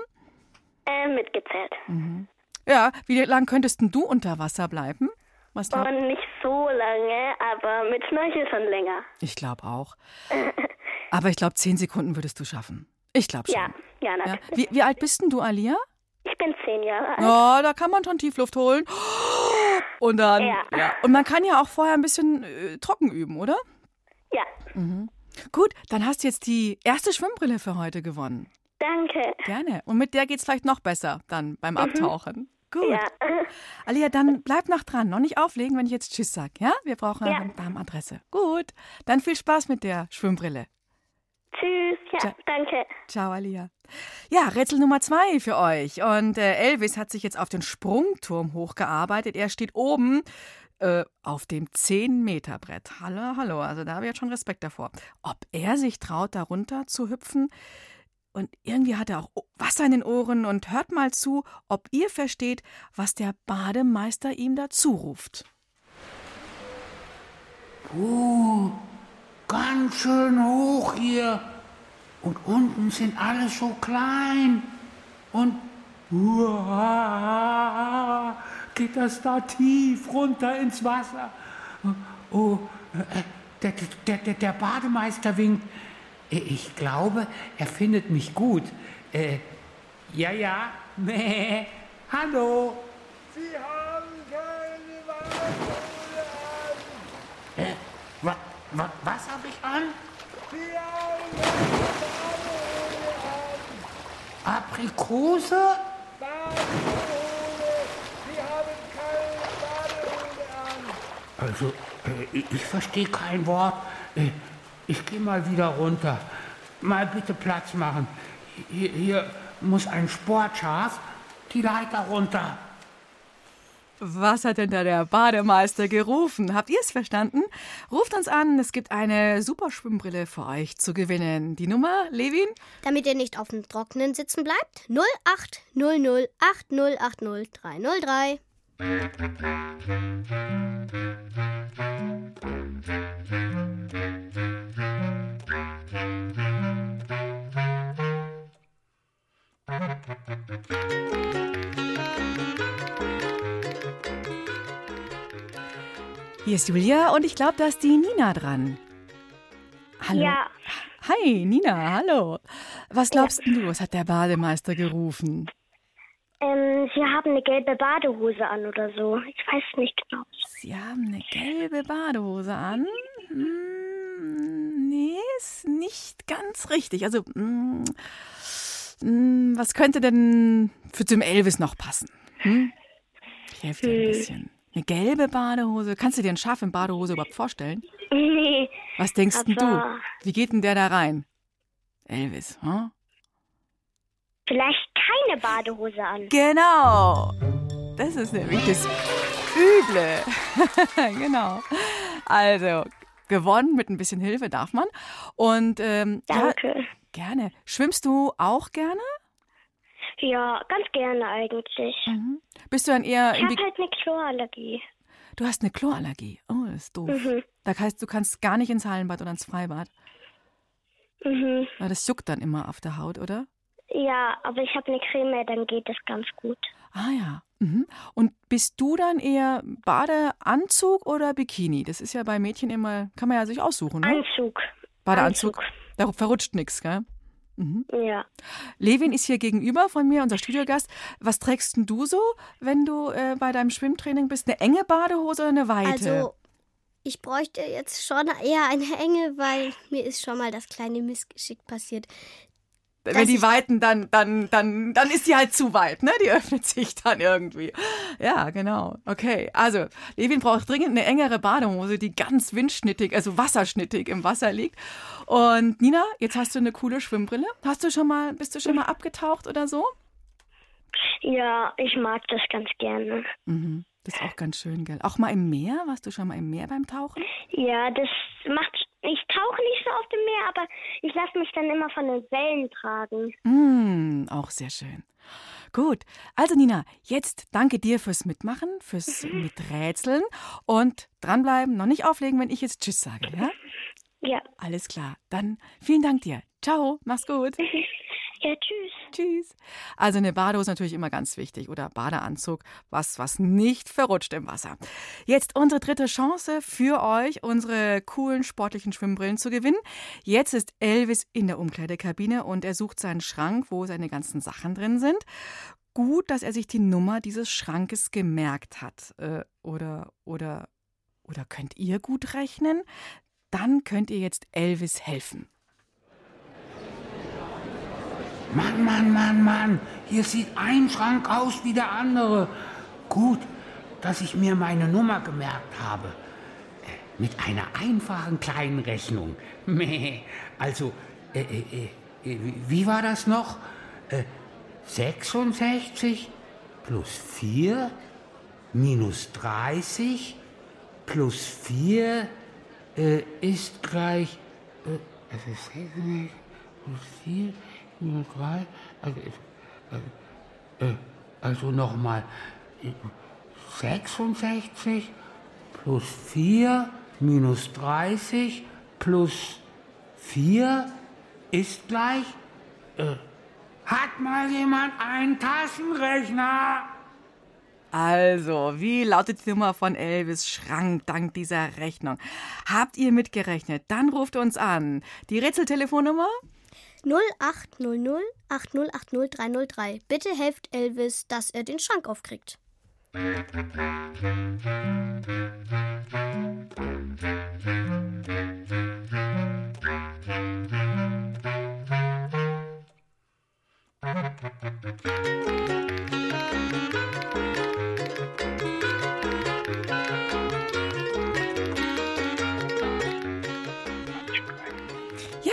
Äh, mitgezählt. Mhm. Ja, wie lange könntest denn du unter Wasser bleiben? Was Und nicht so lange, aber mit Schnorchel schon länger. Ich glaube auch. [LAUGHS] Aber ich glaube, zehn Sekunden würdest du schaffen. Ich glaube schon. Ja, ja, natürlich. Wie, wie alt bist denn du, Alia? Ich bin 10 Jahre alt. Ja, da kann man schon Tiefluft holen. Und dann. Ja. Und man kann ja auch vorher ein bisschen äh, trocken üben, oder? Ja. Mhm. Gut, dann hast du jetzt die erste Schwimmbrille für heute gewonnen. Danke. Gerne. Und mit der geht's vielleicht noch besser dann beim Mhm. Abtauchen. Gut. Ja. Alia, dann bleib noch dran. Noch nicht auflegen, wenn ich jetzt Tschüss sag, ja? Wir brauchen Ja. eine Darmadresse. Gut. Dann viel Spaß mit der Schwimmbrille. Tschüss. Ja, Ciao. danke. Ciao, Alia. Ja, Rätsel Nummer zwei für euch. Und äh, Elvis hat sich jetzt auf den Sprungturm hochgearbeitet. Er steht oben äh, auf dem 10-Meter-Brett. Hallo, hallo. Also da habe ich jetzt schon Respekt davor. Ob er sich traut, darunter zu hüpfen? Und irgendwie hat er auch Wasser in den Ohren und hört mal zu, ob ihr versteht, was der Bademeister ihm dazu ruft. Puh, ganz schön hoch hier. Und unten sind alle so klein. Und uah, geht das da tief runter ins Wasser. Oh, äh, der, der, der, der Bademeister winkt. Ich glaube, er findet mich gut. Äh, ja, ja, meh, hallo. Sie haben keine an. Äh, wa, wa, was habe ich an? Aprikose? Sie haben keine Badehose an. Also, äh, ich, ich verstehe kein Wort. Äh, ich gehe mal wieder runter. Mal bitte Platz machen. Hier, hier muss ein Sportschaf die Leiter runter. Was hat denn da der Bademeister gerufen? Habt ihr es verstanden? Ruft uns an, es gibt eine super Schwimmbrille für euch zu gewinnen. Die Nummer, Levin? Damit ihr nicht auf dem Trockenen sitzen bleibt, 0800 8080 303. Hier ist Julia und ich glaube, da ist die Nina dran. Hallo. Ja. Hi, Nina, hallo. Was glaubst denn du, was hat der Bademeister gerufen? Ähm, Sie haben eine gelbe Badehose an oder so. Ich weiß nicht genau. Sie haben eine gelbe Badehose an? Hm, nee, ist nicht ganz richtig. Also, hm, hm, was könnte denn für zum Elvis noch passen? Hm? Ich helfe dir ein Hm. bisschen. Eine gelbe Badehose. Kannst du dir einen Schaf in Badehose überhaupt vorstellen? Nee. Was denkst denn du? Wie geht denn der da rein? Elvis, hm? Vielleicht keine Badehose an. Genau. Das ist nämlich das Üble. [LAUGHS] genau. Also, gewonnen mit ein bisschen Hilfe darf man. Und ähm, Danke. Ja, gerne. Schwimmst du auch gerne? Ja, ganz gerne eigentlich. Mhm. Bist du dann eher Ich habe halt eine Chlorallergie. Du hast eine Chlorallergie. Oh, das ist doof. Mhm. Das heißt, du kannst gar nicht ins Hallenbad oder ins Freibad. Mhm. Weil das juckt dann immer auf der Haut, oder? Ja, aber ich habe eine Creme, dann geht es ganz gut. Ah ja. Mhm. Und bist du dann eher Badeanzug oder Bikini? Das ist ja bei Mädchen immer, kann man ja sich aussuchen, ne? Anzug. Badeanzug. Da verrutscht nichts, gell? Mhm. Ja. Levin ist hier gegenüber von mir, unser Studiogast. Was trägst denn du so, wenn du äh, bei deinem Schwimmtraining bist? Eine enge Badehose oder eine weite? Also, ich bräuchte jetzt schon eher eine enge, weil mir ist schon mal das kleine Missgeschick passiert. Wenn die weiten, dann, dann, dann, dann ist die halt zu weit, ne? Die [LAUGHS] öffnet sich dann irgendwie. Ja, genau. Okay. Also, Levin braucht dringend eine engere Badehose, die ganz windschnittig, also wasserschnittig im Wasser liegt. Und Nina, jetzt hast du eine coole Schwimmbrille. Hast du schon mal, bist du schon mal abgetaucht oder so? Ja, ich mag das ganz gerne. Mhm. Das ist auch ganz schön, gell? Auch mal im Meer? Warst du schon mal im Meer beim Tauchen? Ja, das macht. Ich tauche nicht so auf dem Meer, aber ich lasse mich dann immer von den Wellen tragen. Mm, auch sehr schön. Gut, also Nina, jetzt danke dir fürs Mitmachen, fürs Miträtseln und dranbleiben, noch nicht auflegen, wenn ich jetzt Tschüss sage, ja? [LAUGHS] Ja. Alles klar, dann vielen Dank dir. Ciao, mach's gut. [LAUGHS] Ja, tschüss. Tschüss. Also eine Badehose ist natürlich immer ganz wichtig oder Badeanzug, was, was nicht verrutscht im Wasser. Jetzt unsere dritte Chance für euch, unsere coolen sportlichen Schwimmbrillen zu gewinnen. Jetzt ist Elvis in der Umkleidekabine und er sucht seinen Schrank, wo seine ganzen Sachen drin sind. Gut, dass er sich die Nummer dieses Schrankes gemerkt hat. Äh, oder, oder, oder könnt ihr gut rechnen? Dann könnt ihr jetzt Elvis helfen. Mann, Mann, Mann, Mann, hier sieht ein Schrank aus wie der andere. Gut, dass ich mir meine Nummer gemerkt habe. Äh, Mit einer einfachen kleinen Rechnung. [LAUGHS] Also, äh, äh, äh, äh, wie war das noch? Äh, 66 plus 4 minus 30 plus 4 äh, ist gleich. Äh, das ist 66 plus 4 3. Also, äh, äh, also nochmal. 66 plus 4 minus 30 plus 4 ist gleich. Äh, hat mal jemand einen Taschenrechner? Also, wie lautet die Nummer von Elvis Schrank dank dieser Rechnung? Habt ihr mitgerechnet? Dann ruft uns an. Die Rätseltelefonnummer? 0800 8080 303. Bitte helft Elvis, dass er den Schrank aufkriegt.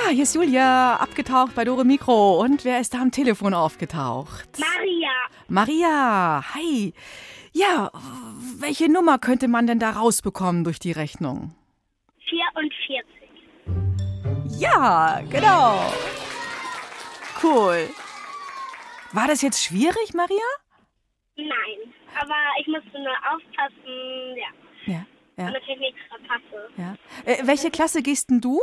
Ja, hier ist Julia, abgetaucht bei Dore Mikro. Und wer ist da am Telefon aufgetaucht? Maria. Maria, hi. Ja, welche Nummer könnte man denn da rausbekommen durch die Rechnung? 44. Ja, genau. Cool. War das jetzt schwierig, Maria? Nein, aber ich musste nur aufpassen, ja. Ja, ja. Und dass ich nichts verpasse. Ja. Äh, welche Klasse gehst denn du?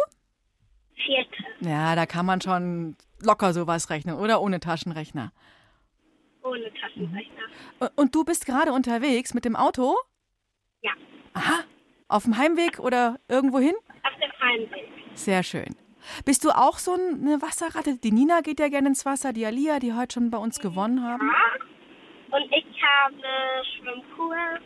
Vierte. Ja, da kann man schon locker sowas rechnen, oder? Ohne Taschenrechner. Ohne Taschenrechner. Und- Und du bist gerade unterwegs mit dem Auto? Ja. Aha. Auf dem Heimweg oder irgendwo hin? Auf dem Heimweg. Sehr schön. Bist du auch so eine Wasserratte? Die Nina geht ja gerne ins Wasser, die Alia, die heute schon bei uns gewonnen haben. Ja. Und ich habe Schwimmkurs.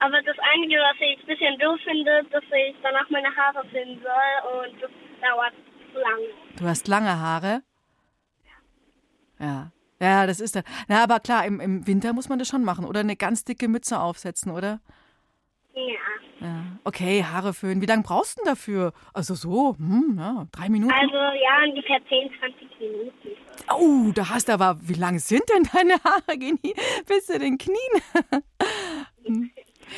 Aber das Einzige, was ich ein bisschen doof finde, dass ich danach meine Haare finden soll und das dauert zu lange. Du hast lange Haare. Ja. Ja, das ist dann. Na, aber klar, im, im Winter muss man das schon machen. Oder eine ganz dicke Mütze aufsetzen, oder? Ja. Ja. Okay, Haare föhnen. Wie lange brauchst du denn dafür? Also so, hm, ja, drei Minuten. Also ja, ungefähr 10, 20 Minuten. Oh, da hast du aber, wie lang sind denn deine [LAUGHS] Haare? Gehen die bis zu den Knien? [LAUGHS]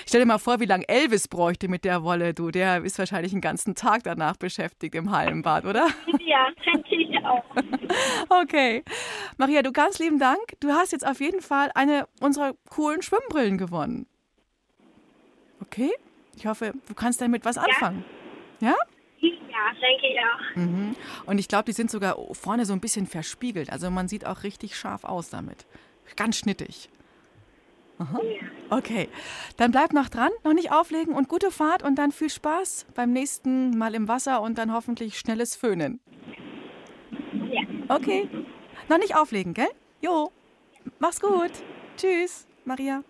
Stell dir mal vor, wie lange Elvis bräuchte mit der Wolle, du. Der ist wahrscheinlich den ganzen Tag danach beschäftigt im Hallenbad, oder? Ja, denke ich auch. [LAUGHS] Okay. Maria, du ganz lieben Dank. Du hast jetzt auf jeden Fall eine unserer coolen Schwimmbrillen gewonnen. Okay? Ich hoffe, du kannst damit was anfangen. Ja? Ja, denke ich auch. Mhm. Und ich glaube, die sind sogar vorne so ein bisschen verspiegelt. Also man sieht auch richtig scharf aus damit. Ganz schnittig. Aha. Okay, dann bleib noch dran, noch nicht auflegen und gute Fahrt und dann viel Spaß beim nächsten Mal im Wasser und dann hoffentlich schnelles Föhnen. Ja. Okay, noch nicht auflegen, gell? Jo, mach's gut. Tschüss, Maria.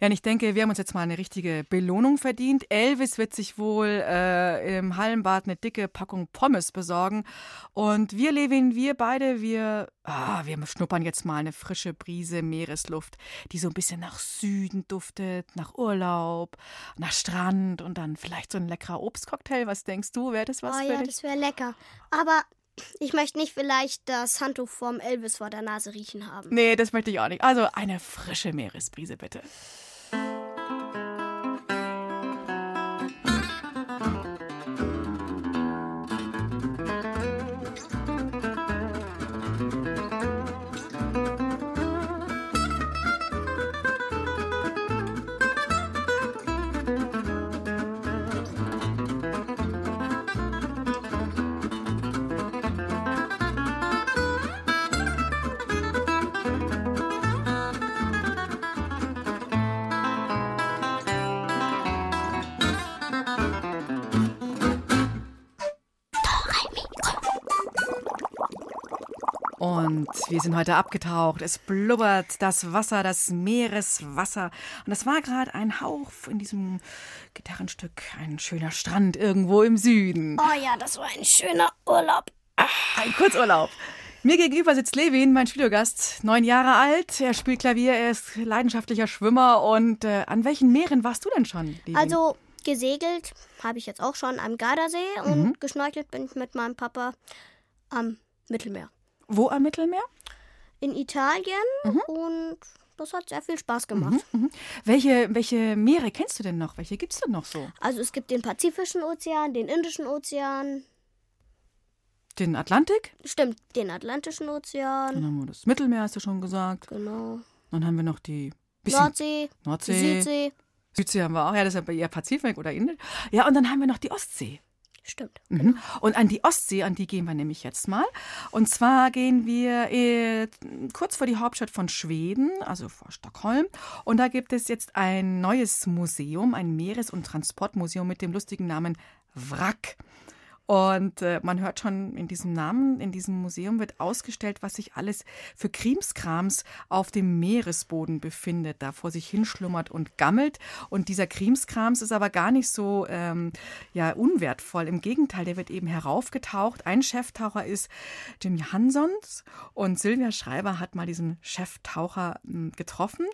Ja, und ich denke, wir haben uns jetzt mal eine richtige Belohnung verdient. Elvis wird sich wohl äh, im Hallenbad eine dicke Packung Pommes besorgen. Und wir, Levin, wir beide, wir, ah, wir schnuppern jetzt mal eine frische Brise Meeresluft, die so ein bisschen nach Süden duftet, nach Urlaub, nach Strand und dann vielleicht so ein leckerer Obstcocktail. Was denkst du? Wäre das was oh für ja, dich? das wäre lecker. Aber ich möchte nicht vielleicht das Handtuch vom Elvis vor der Nase riechen haben. Nee, das möchte ich auch nicht. Also eine frische Meeresbrise, bitte. Und wir sind heute abgetaucht. Es blubbert das Wasser, das Meereswasser. Und das war gerade ein Hauch in diesem Gitarrenstück, ein schöner Strand irgendwo im Süden. Oh ja, das war ein schöner Urlaub. Ein Kurzurlaub. Mir gegenüber sitzt Levin, mein Studiogast, neun Jahre alt. Er spielt Klavier, er ist leidenschaftlicher Schwimmer. Und äh, an welchen Meeren warst du denn schon, Levin? Also gesegelt habe ich jetzt auch schon am Gardasee und Mhm. geschnorchelt bin ich mit meinem Papa am Mittelmeer. Wo am Mittelmeer? In Italien und das hat sehr viel Spaß gemacht. Mhm. Welche, welche Meere kennst du denn noch? Welche gibt es denn noch so? Also es gibt den Pazifischen Ozean, den Indischen Ozean, Den Atlantik? stimmt, den Atlantischen Dann Ozean, haben wir das Mittelmeer, hast du schon gesagt. genau, Dann haben wir noch die Nordsee, Nordsee. Südsee, Südsee haben wir auch, ja, das ist ja eher Pazifik oder Indisch. Ja, und dann haben wir noch die Ostsee. Stimmt. Mhm. Und an die Ostsee, an die gehen wir nämlich jetzt mal. Und zwar gehen wir äh, kurz vor die Hauptstadt von Schweden, also vor Stockholm. Und da gibt es jetzt ein neues Museum, ein Meeres- und Transportmuseum mit dem lustigen Namen Wrack. Und äh, man hört schon in diesem Namen, in diesem Museum wird ausgestellt, was sich alles für Krimskrams auf dem Meeresboden befindet, da vor sich hinschlummert und gammelt. Und dieser Krimskrams ist aber gar nicht so ähm, ja, unwertvoll. Im Gegenteil, der wird eben heraufgetaucht. Ein Cheftaucher ist Jim Hansons und Sylvia Schreiber hat mal diesen Cheftaucher m, getroffen.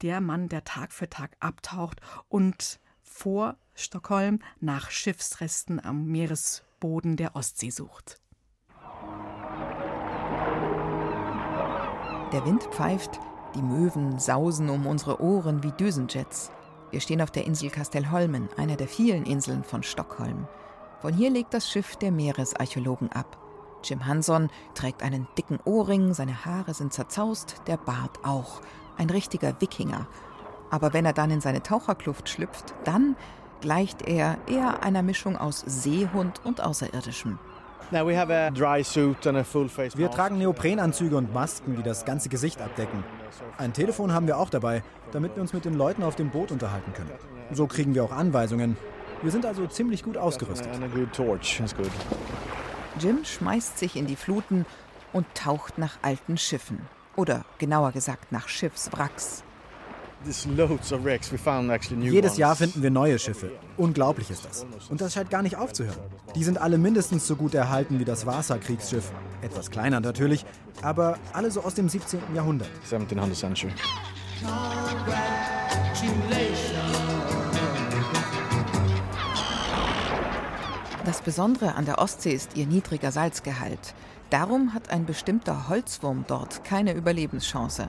Der Mann, der Tag für Tag abtaucht und vor Stockholm nach Schiffsresten am Meeresboden der Ostsee sucht. Der Wind pfeift, die Möwen sausen um unsere Ohren wie Düsenjets. Wir stehen auf der Insel Kastelholmen, einer der vielen Inseln von Stockholm. Von hier legt das Schiff der Meeresarchäologen ab. Jim Hanson trägt einen dicken Ohrring, seine Haare sind zerzaust, der Bart auch. Ein richtiger Wikinger. Aber wenn er dann in seine Taucherkluft schlüpft, dann gleicht er eher einer Mischung aus Seehund und Außerirdischem. Wir tragen Neoprenanzüge und Masken, die das ganze Gesicht abdecken. Ein Telefon haben wir auch dabei, damit wir uns mit den Leuten auf dem Boot unterhalten können. So kriegen wir auch Anweisungen. Wir sind also ziemlich gut ausgerüstet. Jim schmeißt sich in die Fluten und taucht nach alten Schiffen. Oder genauer gesagt nach Schiffswracks. Jedes Jahr finden wir neue Schiffe. Unglaublich ist das. Und das scheint gar nicht aufzuhören. Die sind alle mindestens so gut erhalten wie das Vasa-Kriegsschiff. Etwas kleiner natürlich, aber alle so aus dem 17. Jahrhundert. 1700 century. Das Besondere an der Ostsee ist ihr niedriger Salzgehalt. Darum hat ein bestimmter Holzwurm dort keine Überlebenschance.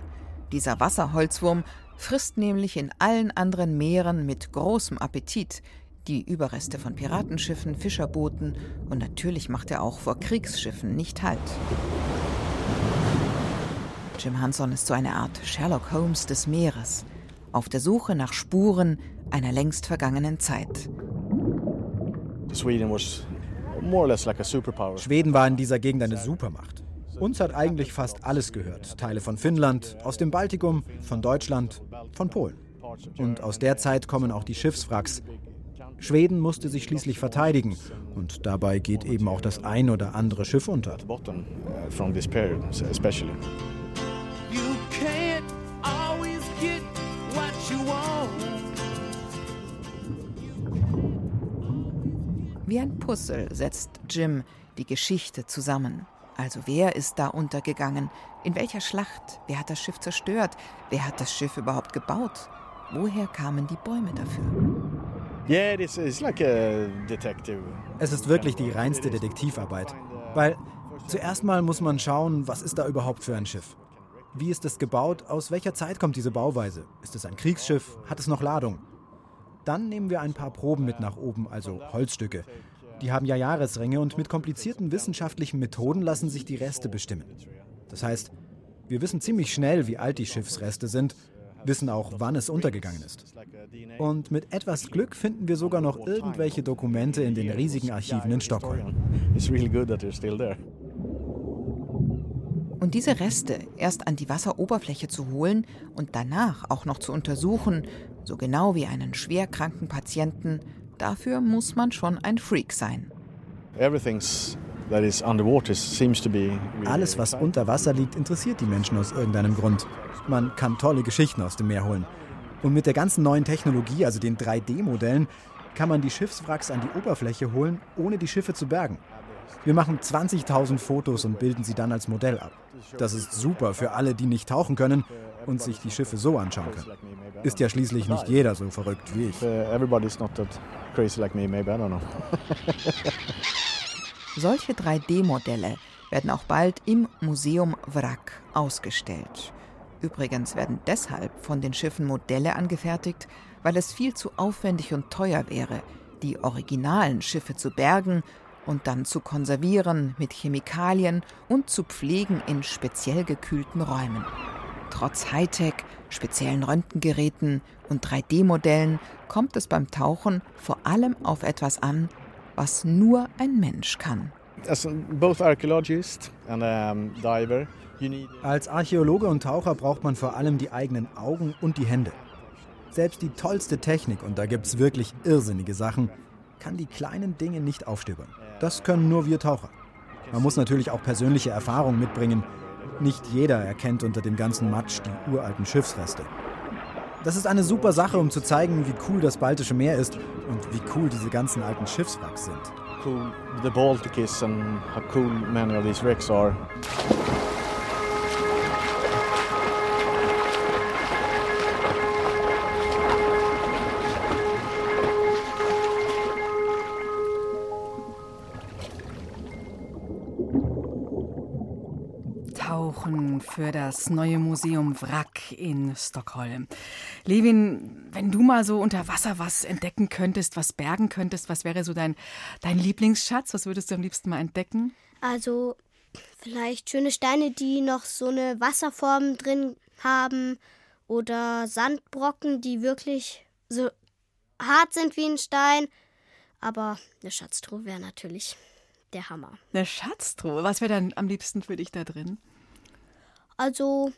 Dieser Wasserholzwurm frisst nämlich in allen anderen Meeren mit großem Appetit die Überreste von Piratenschiffen, Fischerbooten und natürlich macht er auch vor Kriegsschiffen nicht Halt. Jim Hanson ist so eine Art Sherlock Holmes des Meeres, auf der Suche nach Spuren einer längst vergangenen Zeit. Schweden war in dieser Gegend eine Supermacht. Uns hat eigentlich fast alles gehört. Teile von Finnland, aus dem Baltikum, von Deutschland, von Polen. Und aus der Zeit kommen auch die Schiffswracks. Schweden musste sich schließlich verteidigen und dabei geht eben auch das ein oder andere Schiff unter. Wie ein Puzzle setzt Jim die Geschichte zusammen. Also wer ist da untergegangen? In welcher Schlacht? Wer hat das Schiff zerstört? Wer hat das Schiff überhaupt gebaut? Woher kamen die Bäume dafür? Es ist wirklich die reinste Detektivarbeit. Weil zuerst mal muss man schauen, was ist da überhaupt für ein Schiff? Wie ist es gebaut? Aus welcher Zeit kommt diese Bauweise? Ist es ein Kriegsschiff? Hat es noch Ladung? Dann nehmen wir ein paar Proben mit nach oben, also Holzstücke. Die haben ja Jahresringe und mit komplizierten wissenschaftlichen Methoden lassen sich die Reste bestimmen. Das heißt, wir wissen ziemlich schnell, wie alt die Schiffsreste sind, wissen auch, wann es untergegangen ist. Und mit etwas Glück finden wir sogar noch irgendwelche Dokumente in den riesigen Archiven in Stockholm. Und diese Reste erst an die Wasseroberfläche zu holen und danach auch noch zu untersuchen, so genau wie einen schwerkranken Patienten, Dafür muss man schon ein Freak sein. Alles, was unter Wasser liegt, interessiert die Menschen aus irgendeinem Grund. Man kann tolle Geschichten aus dem Meer holen. Und mit der ganzen neuen Technologie, also den 3D-Modellen, kann man die Schiffswracks an die Oberfläche holen, ohne die Schiffe zu bergen. Wir machen 20.000 Fotos und bilden sie dann als Modell ab. Das ist super für alle, die nicht tauchen können und sich die Schiffe so anschauen können. Ist ja schließlich nicht jeder so verrückt wie ich. Solche 3D-Modelle werden auch bald im Museum Wrack ausgestellt. Übrigens werden deshalb von den Schiffen Modelle angefertigt, weil es viel zu aufwendig und teuer wäre, die originalen Schiffe zu bergen und dann zu konservieren mit Chemikalien und zu pflegen in speziell gekühlten Räumen. Trotz Hightech, speziellen Röntgengeräten und 3D-Modellen kommt es beim Tauchen vor allem auf etwas an, was nur ein Mensch kann. Als Archäologe und Taucher braucht man vor allem die eigenen Augen und die Hände. Selbst die tollste Technik, und da gibt es wirklich irrsinnige Sachen, kann die kleinen Dinge nicht aufstöbern. Das können nur wir Taucher. Man muss natürlich auch persönliche Erfahrung mitbringen. Nicht jeder erkennt unter dem ganzen Matsch die uralten Schiffsreste. Das ist eine super Sache, um zu zeigen, wie cool das Baltische Meer ist und wie cool diese ganzen alten Schiffswracks sind. Cool the Baltic is and how cool many of these wrecks are. Für das neue Museum Wrack in Stockholm. Levin, wenn du mal so unter Wasser was entdecken könntest, was bergen könntest, was wäre so dein, dein Lieblingsschatz? Was würdest du am liebsten mal entdecken? Also vielleicht schöne Steine, die noch so eine Wasserform drin haben oder Sandbrocken, die wirklich so hart sind wie ein Stein. Aber eine Schatztruhe wäre natürlich der Hammer. Eine Schatztruhe? Was wäre dann am liebsten für dich da drin? Also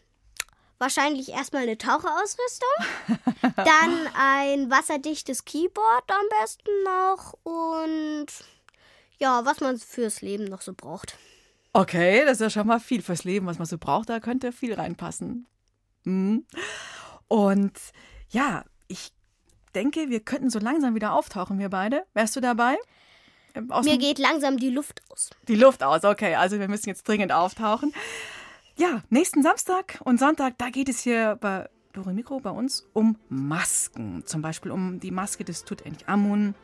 wahrscheinlich erstmal eine Taucherausrüstung, [LAUGHS] dann ein wasserdichtes Keyboard am besten noch und ja, was man fürs Leben noch so braucht. Okay, das ist ja schon mal viel fürs Leben, was man so braucht. Da könnte viel reinpassen. Mhm. Und ja, ich denke, wir könnten so langsam wieder auftauchen, wir beide. Wärst du dabei? Aus Mir geht langsam die Luft aus. Die Luft aus, okay. Also wir müssen jetzt dringend auftauchen. Ja, nächsten Samstag und Sonntag, da geht es hier bei Dore Mikro bei uns um Masken. Zum Beispiel um die Maske des Tutanchamun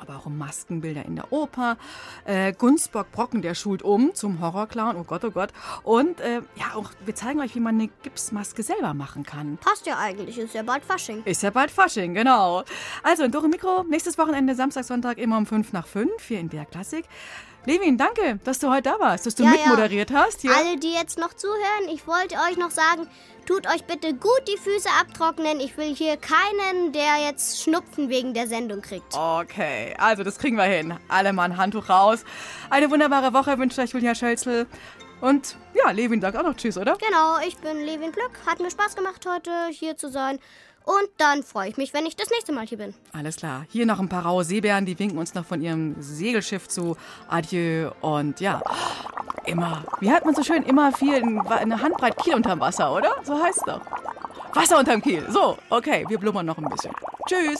aber auch um Maskenbilder in der Oper. Äh, Gunzburg Brocken, der schult um zum Horrorclown, oh Gott, oh Gott. Und äh, ja, auch wir zeigen euch, wie man eine Gipsmaske selber machen kann. Passt ja eigentlich, ist ja bald Fasching. Ist ja bald Fasching, genau. Also, in Dore Mikro, nächstes Wochenende, Samstag, Sonntag, immer um 5 nach 5, hier in der Klassik. Levin, danke, dass du heute da warst, dass du Ja, mitmoderiert ja. hast. Hier. Alle, die jetzt noch zuhören, ich wollte euch noch sagen, tut euch bitte gut die Füße abtrocknen. Ich will hier keinen, der jetzt Schnupfen wegen der Sendung kriegt. Okay, also das kriegen wir hin. Alle mal ein Handtuch raus. Eine wunderbare Woche wünscht euch Julia Schölzel. Und ja, Levin sagt auch noch Tschüss, oder? Genau, ich bin Levin Glück. Hat mir Spaß gemacht, heute hier zu sein. Und dann freue ich mich, wenn ich das nächste Mal hier bin. Alles klar. Hier noch ein paar raue Seebären, die winken uns noch von ihrem Segelschiff zu. Adieu. Und ja, immer, wie hat man so schön, immer viel, eine Handbreit Kiel unterm Wasser, oder? So heißt es doch. Wasser unterm Kiel. So, okay, wir blubbern noch ein bisschen. Tschüss.